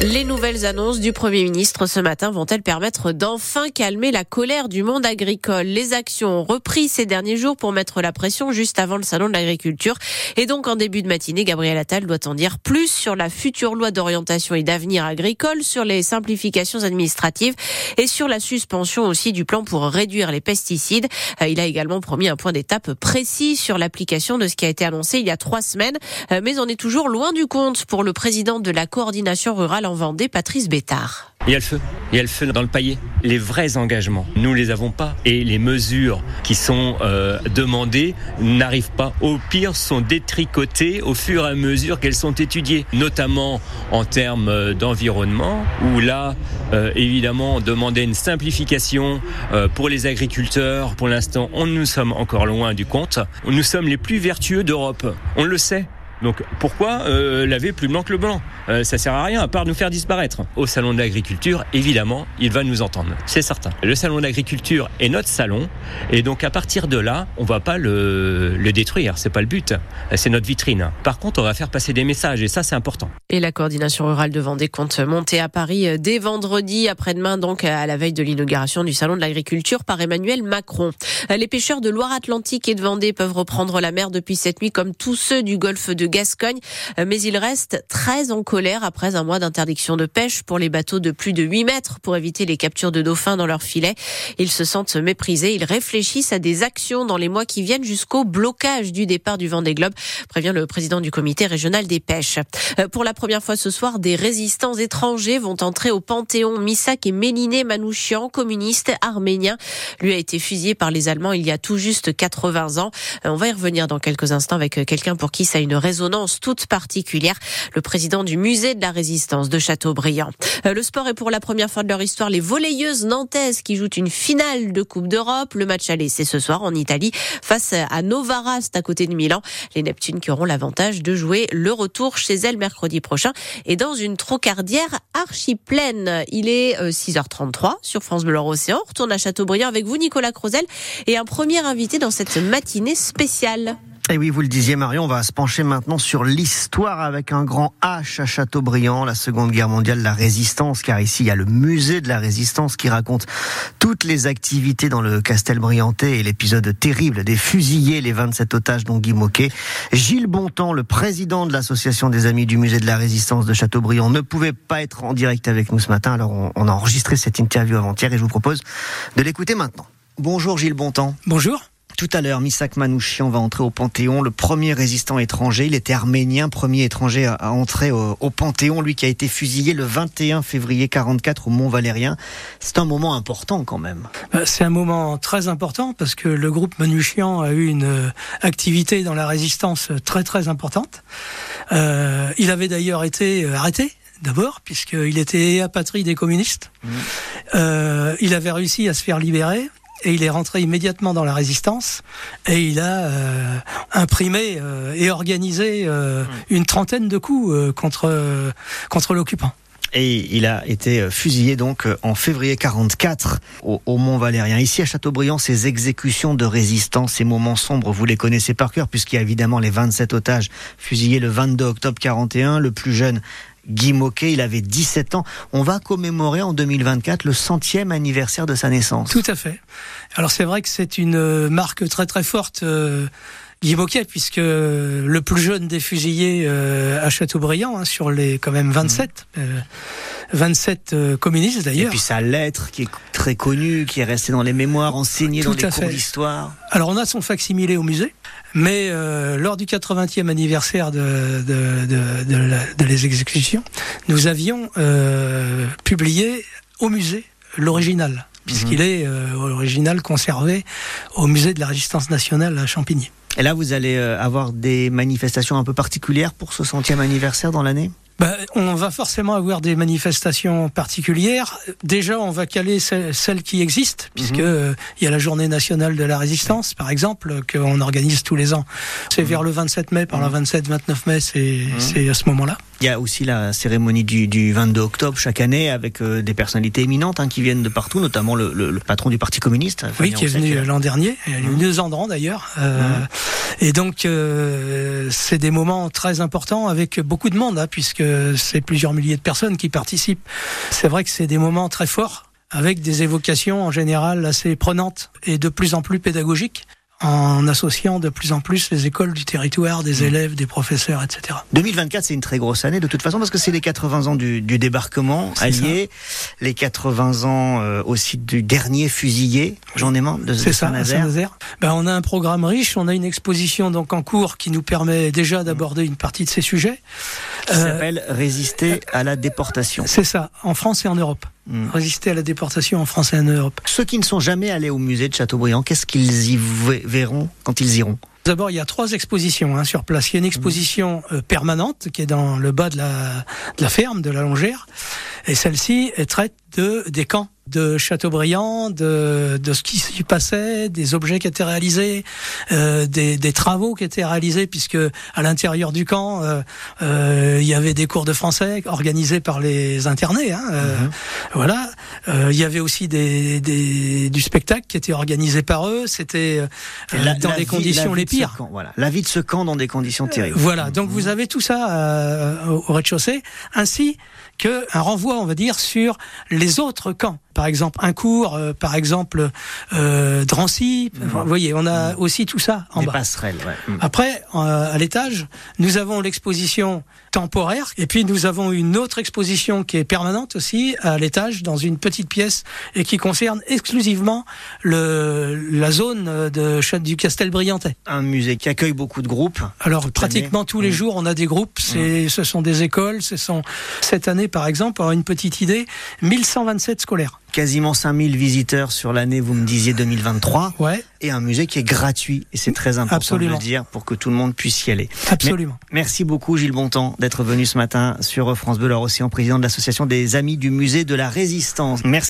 Les nouvelles annonces du Premier ministre ce matin vont-elles permettre d'enfin calmer la colère du monde agricole? Les actions ont repris ces derniers jours pour mettre la pression juste avant le salon de l'agriculture. Et donc en début de matinée, Gabriel Attal doit en dire plus sur la future loi d'orientation et d'avenir agricole, sur les simplifications administratives et sur la suspension aussi du plan pour réduire les pesticides. Euh, il a également promis un point d'étape précis sur l'application de ce qui a été annoncé il y a trois semaines. Euh, mais on est toujours loin du compte pour le président de la coordination rurale en Patrice Bétard. Il y a le feu. Il y a le feu dans le paillet. Les vrais engagements, nous les avons pas. Et les mesures qui sont euh, demandées n'arrivent pas. Au pire, sont détricotées au fur et à mesure qu'elles sont étudiées, notamment en termes euh, d'environnement, où là, euh, évidemment, on demandait une simplification euh, pour les agriculteurs. Pour l'instant, on nous sommes encore loin du compte. Nous sommes les plus vertueux d'Europe. On le sait. Donc pourquoi euh, laver plus blanc que le blanc? Euh, Ça sert à rien à part nous faire disparaître. Au salon de l'agriculture, évidemment, il va nous entendre, c'est certain. Le salon de l'agriculture est notre salon, et donc à partir de là, on va pas le, le détruire. C'est pas le but. C'est notre vitrine. Par contre, on va faire passer des messages, et ça, c'est important. Et la coordination rurale de Vendée compte monter à Paris euh, dès vendredi après-demain, donc à la veille de l'inauguration du salon de l'agriculture par Emmanuel Macron. Euh, Les pêcheurs de Loire-Atlantique et de Vendée peuvent reprendre la mer depuis cette nuit, comme tous ceux du golfe de Gascogne, Euh, mais ils restent très en colère après un mois d'interdiction de pêche pour les bateaux de plus de 8 mètres pour éviter les captures de dauphins dans leurs filets. Ils se sentent méprisés. Ils réfléchissent à des actions dans les mois qui viennent jusqu'au blocage du départ du Vendée Globe, prévient le président du comité régional des pêches. Euh, Pour la première fois ce soir, des résistants étrangers vont entrer au Panthéon. Missak et Méliné Manouchian, communiste arménien, lui a été fusillé par les Allemands il y a tout juste 80 ans. Euh, On va y revenir dans quelques instants avec quelqu'un pour qui ça a une toute particulière, le président du musée de la résistance de Châteaubriand. Euh, Le sport est pour la première fois de leur histoire les volleyeuses nantaises qui jouent une finale de Coupe d'Europe. Le match aller, c'est ce soir en Italie face à Novara, à côté de Milan. Les Neptunes qui auront l'avantage de jouer le retour chez elles mercredi prochain et dans une trocardière archi pleine. Il est euh, 6h33 sur France Bleu Océan. On retourne à Châteaubriand avec vous, Nicolas Crozel, et un premier invité dans cette matinée spéciale. Et oui, vous le disiez Marion, on va se pencher maintenant sur l'histoire avec un grand H à Châteaubriand, la Seconde Guerre mondiale, la résistance, car ici il y a le musée de la résistance qui raconte toutes les activités dans le Castel Briantais et l'épisode terrible des fusillés, les 27 otages dont Guy Moquet. Gilles Bontemps, le président de l'association des amis du musée de la résistance de Châteaubriand, ne pouvait pas être en direct avec nous ce matin, alors on a enregistré cette interview avant-hier et je vous propose de l'écouter maintenant. Bonjour Gilles Bontemps. Bonjour. Tout à l'heure, Misak Manouchian va entrer au Panthéon, le premier résistant étranger. Il était arménien, premier étranger à, à entrer au, au, Panthéon, lui qui a été fusillé le 21 février 44 au Mont Valérien. C'est un moment important quand même. Euh, C'est un moment très important parce que le groupe Manouchian a eu une euh, activité dans la résistance très très importante. Euh, il avait d'ailleurs été euh, arrêté d'abord, puisqu'il était apatride des communistes. Mmh. Euh, il avait réussi à se faire libérer et il est rentré immédiatement dans la résistance et il a euh, imprimé euh, et organisé euh, une trentaine de coups contre contre l'occupant. Et il a été fusillé donc en février 44 au, au, Mont Valérien. Ici à Châteaubriand, ces exécutions de résistance, ces moments sombres, vous les connaissez par cœur puisqu'il y a évidemment les 27 otages fusillés le 22 octobre 41, le plus jeune Guy Moquet, il avait 17 ans. On va commémorer en 2024 le centième anniversaire de sa naissance. Tout à fait. Alors c'est vrai que c'est une marque très très forte. Euh Guy Moquet, puisque le plus jeune des fusillés euh, à Châteaubriand, hein, sur les quand même 27, mmh. euh, 27 euh, communistes d'ailleurs. Et puis sa lettre qui est très connue, qui est restée dans les mémoires, enseignée Tout dans les cours d'histoire. Alors on a son facsimilé au musée, mais euh, lors du 80e anniversaire de, de, de, de, la, de les exécutions, nous avions euh, publié au musée l'original puisqu'il mmh. est euh, original conservé au musée de la résistance nationale à Champigny. Et là, vous allez euh, avoir des manifestations un peu particulières pour ce centième anniversaire dans l'année? Ben, on va forcément avoir des manifestations particulières. Déjà, on va caler celles, qui existent, puisque mmh. il y a la journée nationale de la résistance, par exemple, qu'on organise tous les ans. C'est mmh. vers le 27 mai, par le 27-29 mai, c'est à ce moment-là. Il y a aussi la cérémonie du, du 22 octobre chaque année avec euh, des personnalités éminentes hein, qui viennent de partout, notamment le, le, le patron du Parti communiste. Oui, qui est venu l'an dernier, il est venu deux ans d'ailleurs. Euh, et donc, euh, c'est des moments très importants avec beaucoup de monde, hein, puisque que c'est plusieurs milliers de personnes qui participent. C'est vrai que c'est des moments très forts avec des évocations en général assez prenantes et de plus en plus pédagogiques en associant de plus en plus les écoles du territoire, des mmh. élèves, des professeurs, etc. 2024, c'est une très grosse année de toute façon parce que c'est les 80 ans du, du débarquement allié, les 80 ans euh, aussi du dernier fusillé, j'en ai marre de, C'est ça, Saint-Nazaire. Ben, on a un programme riche, on a une exposition donc en cours qui nous permet déjà d'aborder une partie de ces sujets. Qui euh, s'appelle Résister à la déportation. C'est ça, en France et en Europe. Hmm. résister à la déportation en France et en Europe. Ceux qui ne sont jamais allés au musée de Châteaubriand, qu'est-ce qu'ils y verront quand ils iront? D'abord, il y a trois expositions hein, sur place. Il y a une exposition euh, permanente qui est dans le bas de la, de la ferme, de la Longère, et celle-ci traite de, des camps de Chateaubriand, de, de ce qui s'y passait, des objets qui étaient réalisés, euh, des, des, travaux qui étaient réalisés, puisque à l'intérieur du camp, euh, euh, il y avait des cours de français organisés par les internés. Hein, euh, mhm. Voilà. Euh, il y avait aussi des, des, du spectacle qui était organisé par eux. C'était euh, dans des conditions les pires. voilà. La vie de ce camp dans des conditions terribles. voilà. Donc vous avez tout ça au rez-de-chaussée, ainsi que un renvoi, on va dire, sur les autres camps par exemple un cours, euh, par exemple euh, Drancy. vous voyez, on a aussi tout ça en Des bas. passerelles. Ouais. Mm. Après, euh, à l'étage, nous avons l'exposition temporaire et puis nous avons une autre exposition qui est permanente aussi à l'étage dans une petite pièce et qui concerne exclusivement le, la zone de du Castel Briantais. Un musée qui accueille beaucoup de groupes. Alors pratiquement tous les mm. jours, on a des groupes. C'est, mm. ce sont des écoles. Ce sont cette année, par exemple, pour une petite idée, 1127 scolaires quasiment 5000 visiteurs sur l'année, vous me disiez 2023. Ouais. Et un musée qui est gratuit. Et c'est très important de le dire pour que tout le monde puisse y aller. Absolument. merci beaucoup Gilles Bontemps d'être venu ce matin sur France Bleu, aussi en président de l'association des Amis du Musée de la Résistance. Merci.